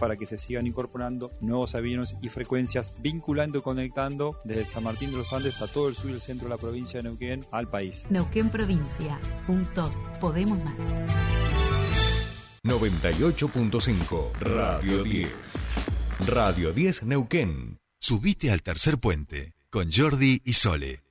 para que se sigan incorporando nuevos aviones y frecuencias, vinculando y conectando desde San Martín de los Andes a todo el sur y el centro de la provincia de Neuquén al país. Neuquén Provincia. Juntos podemos más. 98.5 Radio 10. Radio 10 Neuquén. Subite al tercer puente con Jordi y Sole.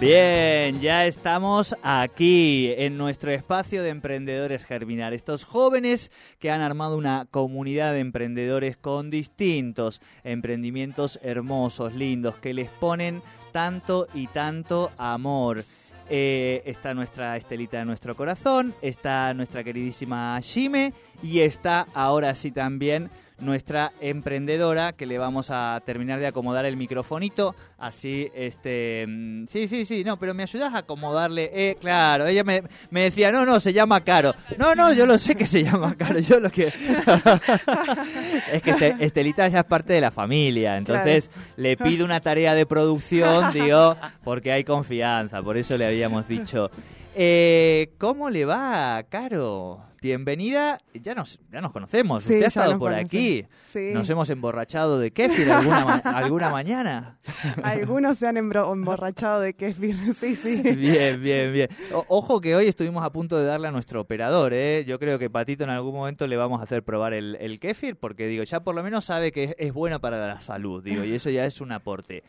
Bien, ya estamos aquí en nuestro espacio de emprendedores germinar. Estos jóvenes que han armado una comunidad de emprendedores con distintos emprendimientos hermosos, lindos, que les ponen tanto y tanto amor. Eh, está nuestra Estelita de nuestro corazón, está nuestra queridísima Jime y está ahora sí también nuestra emprendedora, que le vamos a terminar de acomodar el microfonito. Así, este. mm, Sí, sí, sí, no, pero me ayudas a acomodarle. Eh, claro, ella me, me decía, no, no, se llama Caro. No, no, yo lo sé que se llama Caro. Yo lo que. es que este- Estelita ya es parte de la familia. Entonces, le pido una tarea de producción, digo, porque hay confianza. Por eso le habíamos dicho. Eh, ¿Cómo le va, Caro? Bienvenida. Ya nos, ya nos conocemos. Sí, Usted ha estado por aquí. Sí. Nos hemos emborrachado de kéfir alguna, ma- alguna mañana. Algunos se han emborrachado de kéfir, sí, sí. Bien, bien, bien. O- ojo que hoy estuvimos a punto de darle a nuestro operador, ¿eh? Yo creo que Patito en algún momento le vamos a hacer probar el, el kéfir, porque digo, ya por lo menos sabe que es, es bueno para la salud, digo, y eso ya es un aporte.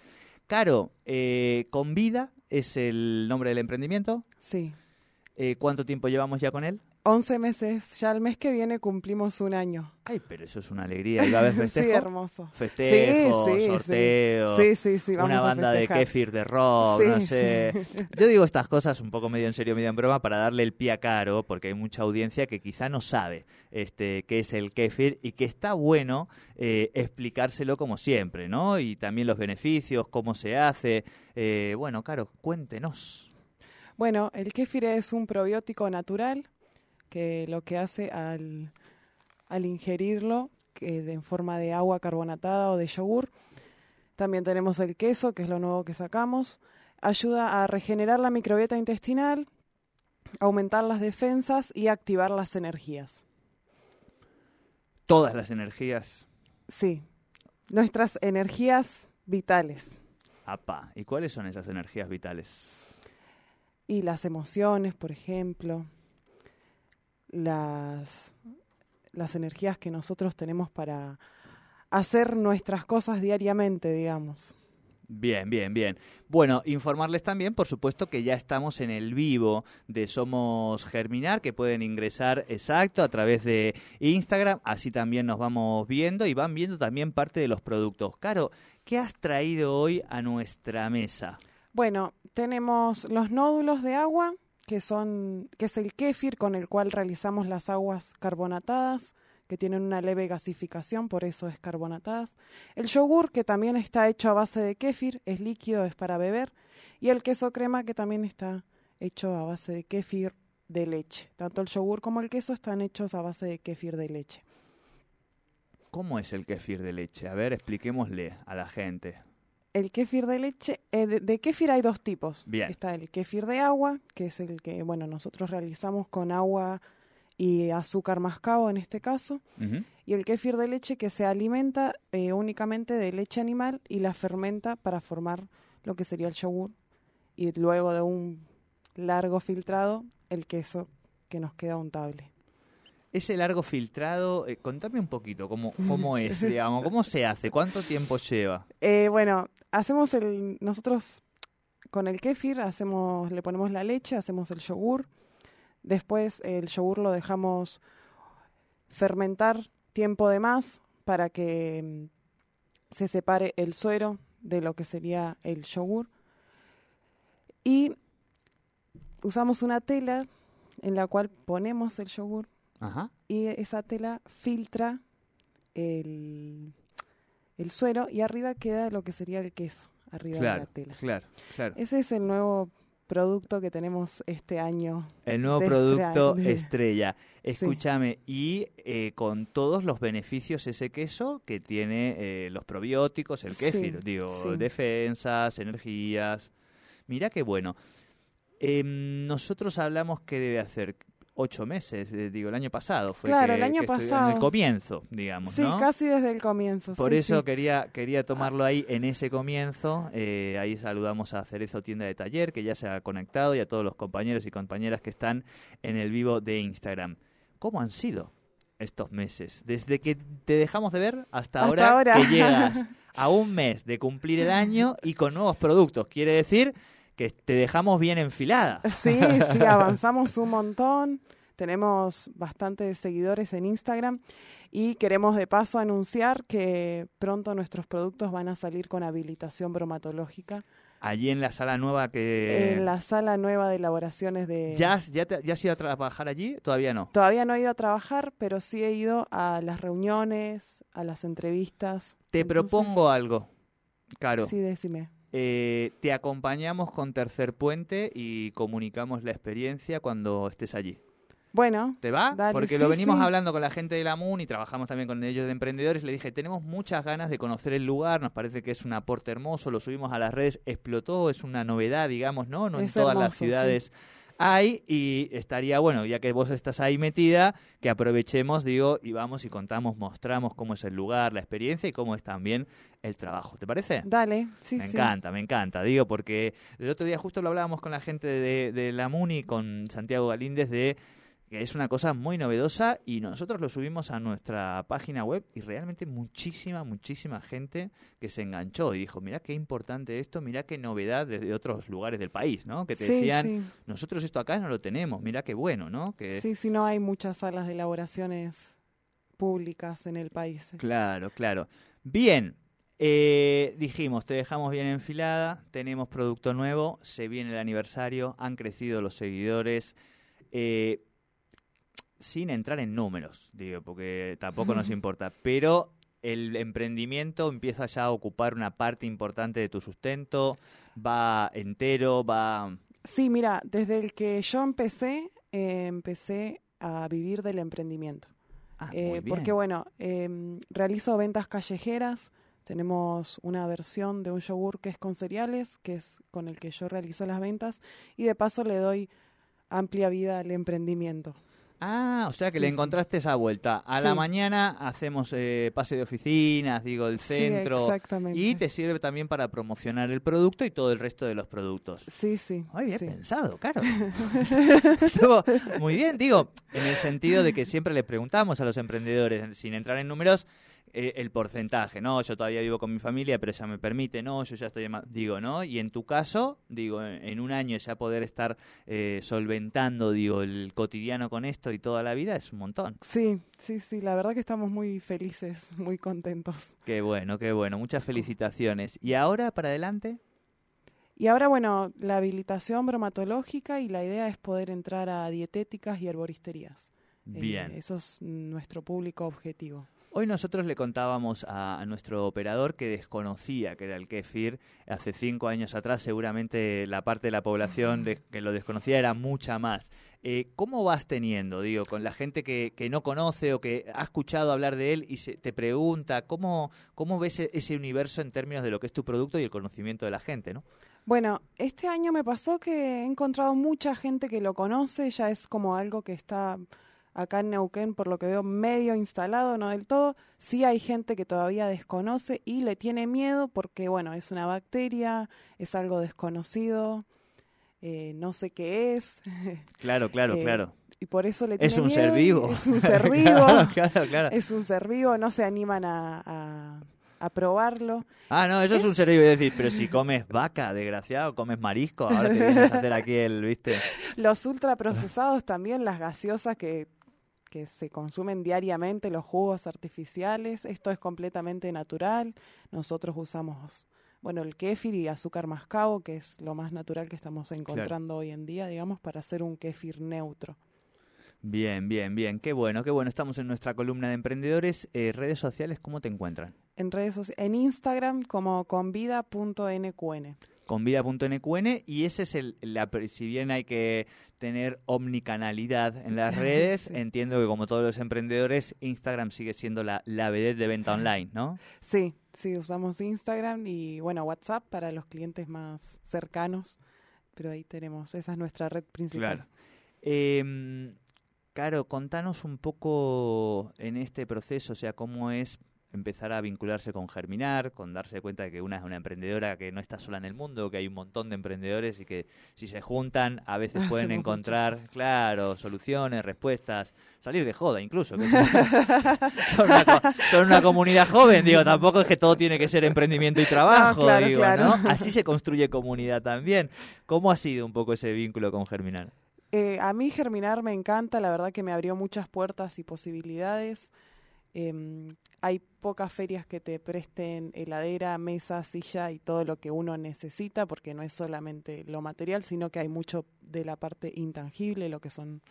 Caro, eh, con vida es el nombre del emprendimiento. Sí. Eh, ¿Cuánto tiempo llevamos ya con él? 11 meses, ya el mes que viene cumplimos un año. Ay, pero eso es una alegría. ¿Y va a haber festejo? Sí, hermoso. Festejo, Sí, sí, sí. sorteo, Sí, sí, sí, vamos una a banda de kéfir de rock, Sí, no sé. sí. Yo digo estas cosas un poco medio en serio, medio en broma, para darle el pie a Caro, porque hay mucha audiencia que quizá no sabe este, qué es el kéfir y que está bueno eh, explicárselo como siempre, ¿no? Y también los beneficios, cómo se hace. Eh, bueno, Caro, cuéntenos. Bueno, el kéfir es un probiótico natural que lo que hace al, al ingerirlo que de- en forma de agua carbonatada o de yogur. También tenemos el queso, que es lo nuevo que sacamos. Ayuda a regenerar la microbiota intestinal, aumentar las defensas y activar las energías. Todas las energías. Sí, nuestras energías vitales Apa. ¿Y cuáles son esas energías vitales? Y las emociones, por ejemplo, las, las energías que nosotros tenemos para hacer nuestras cosas diariamente, digamos. Bien, bien, bien. Bueno, informarles también, por supuesto, que ya estamos en el vivo de Somos Germinar, que pueden ingresar exacto a través de Instagram, así también nos vamos viendo y van viendo también parte de los productos. Caro, ¿qué has traído hoy a nuestra mesa? Bueno, tenemos los nódulos de agua, que son, que es el kéfir con el cual realizamos las aguas carbonatadas, que tienen una leve gasificación, por eso es carbonatadas. El yogur, que también está hecho a base de kéfir, es líquido, es para beber. Y el queso crema, que también está hecho a base de kéfir de leche. Tanto el yogur como el queso están hechos a base de kéfir de leche. ¿Cómo es el kéfir de leche? A ver, expliquémosle a la gente. El kéfir de leche, eh, de, de kéfir hay dos tipos. Bien. Está el kéfir de agua, que es el que, bueno, nosotros realizamos con agua y azúcar mascabo en este caso. Y el kéfir de leche que se alimenta eh, únicamente de leche animal y la fermenta para formar lo que sería el yogur. Y luego de un largo filtrado, el queso que nos queda untable. Ese largo filtrado, eh, contame un poquito cómo, cómo es, digamos, cómo se hace, cuánto tiempo lleva. Eh, bueno, hacemos el. Nosotros con el kéfir hacemos, le ponemos la leche, hacemos el yogur. Después el yogur lo dejamos fermentar tiempo de más para que mm, se separe el suero de lo que sería el yogur. Y usamos una tela en la cual ponemos el yogur Ajá. y esa tela filtra el, el suero y arriba queda lo que sería el queso, arriba de Claro, la tela. claro, claro. Ese es el nuevo producto que tenemos este año. El nuevo de producto estrella. Escúchame, y eh, con todos los beneficios ese queso que tiene eh, los probióticos, el Sí, kéfir, digo, sí. defensas, energías. Mira qué bueno. Em, nosotros hablamos que debe hacer ocho meses, eh, digo, el año pasado fue Claro, que- el año que estuvi- En pasado. el comienzo, digamos, Sí, ¿no? casi desde el comienzo. Por sí, eso sí. quería quería tomarlo ahí en ese comienzo. eh, ahí saludamos a Cerezo Tienda de Taller, que ya se ha conectado, y a todos los compañeros y compañeras que están en el vivo de Instagram. ¿Cómo han sido estos meses? Desde que te dejamos de ver hasta, Hasta ahora, ahora. que llegas a un mes de cumplir el año y con nuevos productos. Quiere decir que te dejamos bien enfilada. Sí, sí, avanzamos un montón. Tenemos bastantes seguidores en Instagram y queremos de paso anunciar que pronto nuestros productos van a salir con habilitación bromatológica Allí en la sala nueva que... en la sala nueva de elaboraciones de... ¿Ya, has- ya, te- ¿Ya has ido a trabajar allí? Todavía no. Todavía no he ido a trabajar, pero sí he ido a las reuniones, a las entrevistas. Te Entonces, propongo algo, Caro. Sí, decime. Eh, te acompañamos con Tercer Puente y comunicamos la experiencia cuando estés allí. Bueno, ¿Te va? Dale, Porque sí, lo venimos sí. hablando con la gente de la MUN y trabajamos también con ellos de emprendedores. Le dije, tenemos muchas ganas de conocer el lugar, nos parece que es un aporte hermoso, lo subimos a las redes, explotó, es una novedad, digamos, ¿no? No en todas las sí. Hay y estaría bueno, ya que vos estás ahí metida, que aprovechemos, digo, y vamos y contamos, mostramos cómo es el lugar, la experiencia y cómo es también el trabajo. ¿Te parece? dale. Sí, me sí. encanta, me encanta, digo, porque el otro día justo lo hablábamos con la gente de, de la MUNI, con Santiago Galíndez, de que es una cosa muy novedosa y nosotros lo subimos a nuestra página web y realmente muchísima, muchísima gente que se enganchó y dijo, mira qué importante esto, mira qué novedad desde otros lugares del país, ¿no? Que te Sí, decían, sí. nosotros esto acá no lo tenemos, mira qué bueno, ¿no? Que Sí, sí, no hay muchas salas de elaboraciones públicas en el país. Claro, claro. Bien, eh, dijimos, te dejamos bien enfilada, tenemos producto nuevo, se viene el aniversario, han crecido los seguidores, eh, sin entrar en números, digo, porque tampoco nos importa, pero el emprendimiento empieza ya a ocupar una parte importante de tu sustento, va entero, va... Sí, mira, desde el que yo empecé, eh, empecé a vivir del emprendimiento. Ah, Eh, muy bien. porque bueno, em, realizo ventas callejeras, tenemos una versión de un yogur que es con cereales, que es con el que yo realizo las ventas, y de paso le doy amplia vida al emprendimiento. Ah, o sea que Sí, le sí. encontraste esa vuelta. A la Sí. mañana hacemos eh, pase de oficinas, digo, el Sí, centro. exactamente. y te sirve también para promocionar el producto y todo el resto de los productos. Sí, sí. Muy bien sí. pensado, claro. Estuvo muy bien, digo, en el sentido de que siempre le preguntamos a los emprendedores, sin entrar en números, eh, el porcentaje, ¿no? Yo todavía vivo con mi familia, pero ya me permite, ¿no? Yo ya estoy, digo, ¿no? Y en tu caso, digo, en, en un año ya poder estar eh, solventando, digo, el cotidiano con esto y toda la vida es un montón. Sí, sí, sí, la verdad que estamos muy felices, muy contentos. Qué bueno, qué bueno. Muchas felicitaciones. ¿Y ahora para adelante? Y ahora, bueno, la habilitación bromatológica y la idea es poder entrar a dietéticas y herboristerías. Eh, Bien. eso es nuestro público objetivo. Hoy nosotros le contábamos a, nuestro operador que desconocía que era el kéfir. Hace cinco años atrás seguramente la parte de la población que lo desconocía era mucha más. Eh, ¿Cómo vas teniendo, digo, con la gente que, que no conoce o que ha escuchado hablar de él y se, te pregunta cómo, cómo ves e- ese universo en términos de lo que es tu producto y el conocimiento de la gente, ¿no? Bueno, este año me pasó que he encontrado mucha gente que lo conoce, ya es como algo que está acá en Neuquén, por lo que veo, medio instalado, no del todo. Sí hay gente que todavía desconoce y le tiene miedo porque, bueno, es una bacteria, es algo desconocido, eh, no sé qué es, Claro, claro, Eh, claro. y por eso le tiene Es un miedo ser vivo. Es un ser vivo. claro, claro, claro. es un ser vivo, no se animan a, a, a probarlo. Ah, no, eso es, un Es- ser vivo. Es decir, pero si comes vaca, desgraciado, comes marisco, ahora te vienes a hacer aquí el, ¿viste? Los ultraprocesados también, las gaseosas que, que se consumen diariamente, los jugos artificiales, esto es completamente natural. Nosotros usamos, bueno, el kéfir y azúcar mascabo, que es lo más natural que estamos encontrando hoy en día, digamos, para hacer un kéfir neutro. Bien, bien, bien. Qué bueno, qué bueno. Estamos en nuestra columna de emprendedores. Eh, redes sociales, ¿cómo te encuentran? En redes sociales, en Instagram como convida.nqn. convida.nqn y ese es el, la, si bien hay que tener omnicanalidad en las redes, entiendo que como todos los emprendedores, Instagram sigue siendo la, la vedette de venta online, ¿no? Sí, sí, usamos Instagram y bueno, WhatsApp para los clientes más cercanos, pero ahí tenemos, esa es nuestra red principal. Claro. Eh, Caro, contanos un poco en este proceso, o sea, cómo es empezar a vincularse con Germinar, con darse cuenta de que una es una emprendedora que no está sola en el mundo, que hay un montón de emprendedores y que si se juntan a veces pueden Hacemos encontrar, claro, soluciones, respuestas, salir de joda incluso. que son, una, co- son una comunidad joven, digo, tampoco es que todo tiene que ser emprendimiento y trabajo, No, claro, digo, claro. ¿no? Así se construye comunidad también. ¿Cómo ha sido un poco ese vínculo con Germinar? Eh, a mí Germinar me encanta, la verdad que me abrió muchas puertas y posibilidades. Em, hay pocas ferias que te presten heladera, mesa, silla y todo lo que uno necesita, porque no es solamente lo material, sino que hay mucho de la parte intangible, lo que son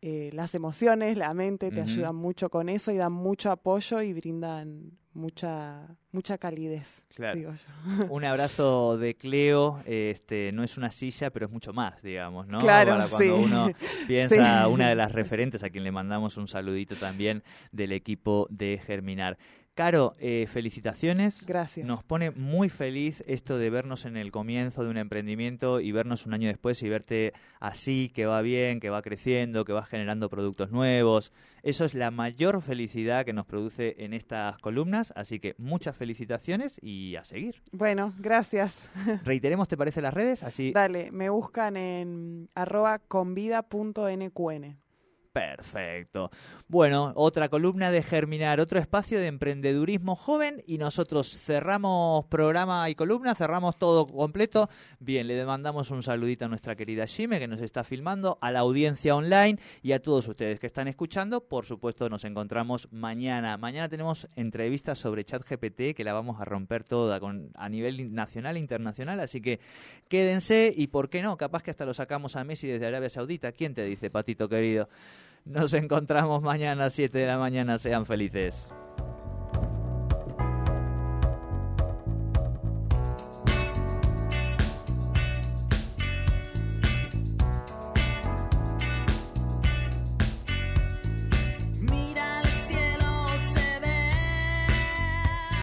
eh, las emociones, la mente, te ayudan mucho con eso y dan mucho apoyo y brindan mucha mucha calidez, Claro. digo yo. Un abrazo de Cleo, este, no es una silla, pero es mucho más, digamos, ¿no? Claro, Para cuando sí. uno piensa, Sí. una de las referentes a quien le mandamos un saludito también del equipo de Germinar. Caro, eh, felicitaciones. Gracias. Nos pone muy feliz esto de vernos en el comienzo de un emprendimiento y vernos un año después y verte así, que va bien, que va creciendo, que va generando productos nuevos. Eso es la mayor felicidad que nos produce en estas columnas, así que muchas felicitaciones y a seguir. Bueno, gracias. Reiteremos, ¿te parece las redes? Así. Dale, me buscan en arroba convida.nqn. Perfecto. Bueno, otra columna de Germinar, otro espacio de emprendedurismo joven y nosotros cerramos programa y columna, cerramos todo completo. Bien, le demandamos un saludito a nuestra querida Jime que nos está filmando, a la audiencia online y a todos ustedes que están escuchando. Por supuesto, nos encontramos mañana. Mañana tenemos entrevistas sobre ChatGPT que la vamos a romper toda a nivel nacional e internacional, así que quédense y, ¿por qué no? Capaz que hasta lo sacamos a Messi desde Arabia Saudita. ¿Quién te dice, patito querido? Nos encontramos mañana a 7 de la mañana. Sean felices.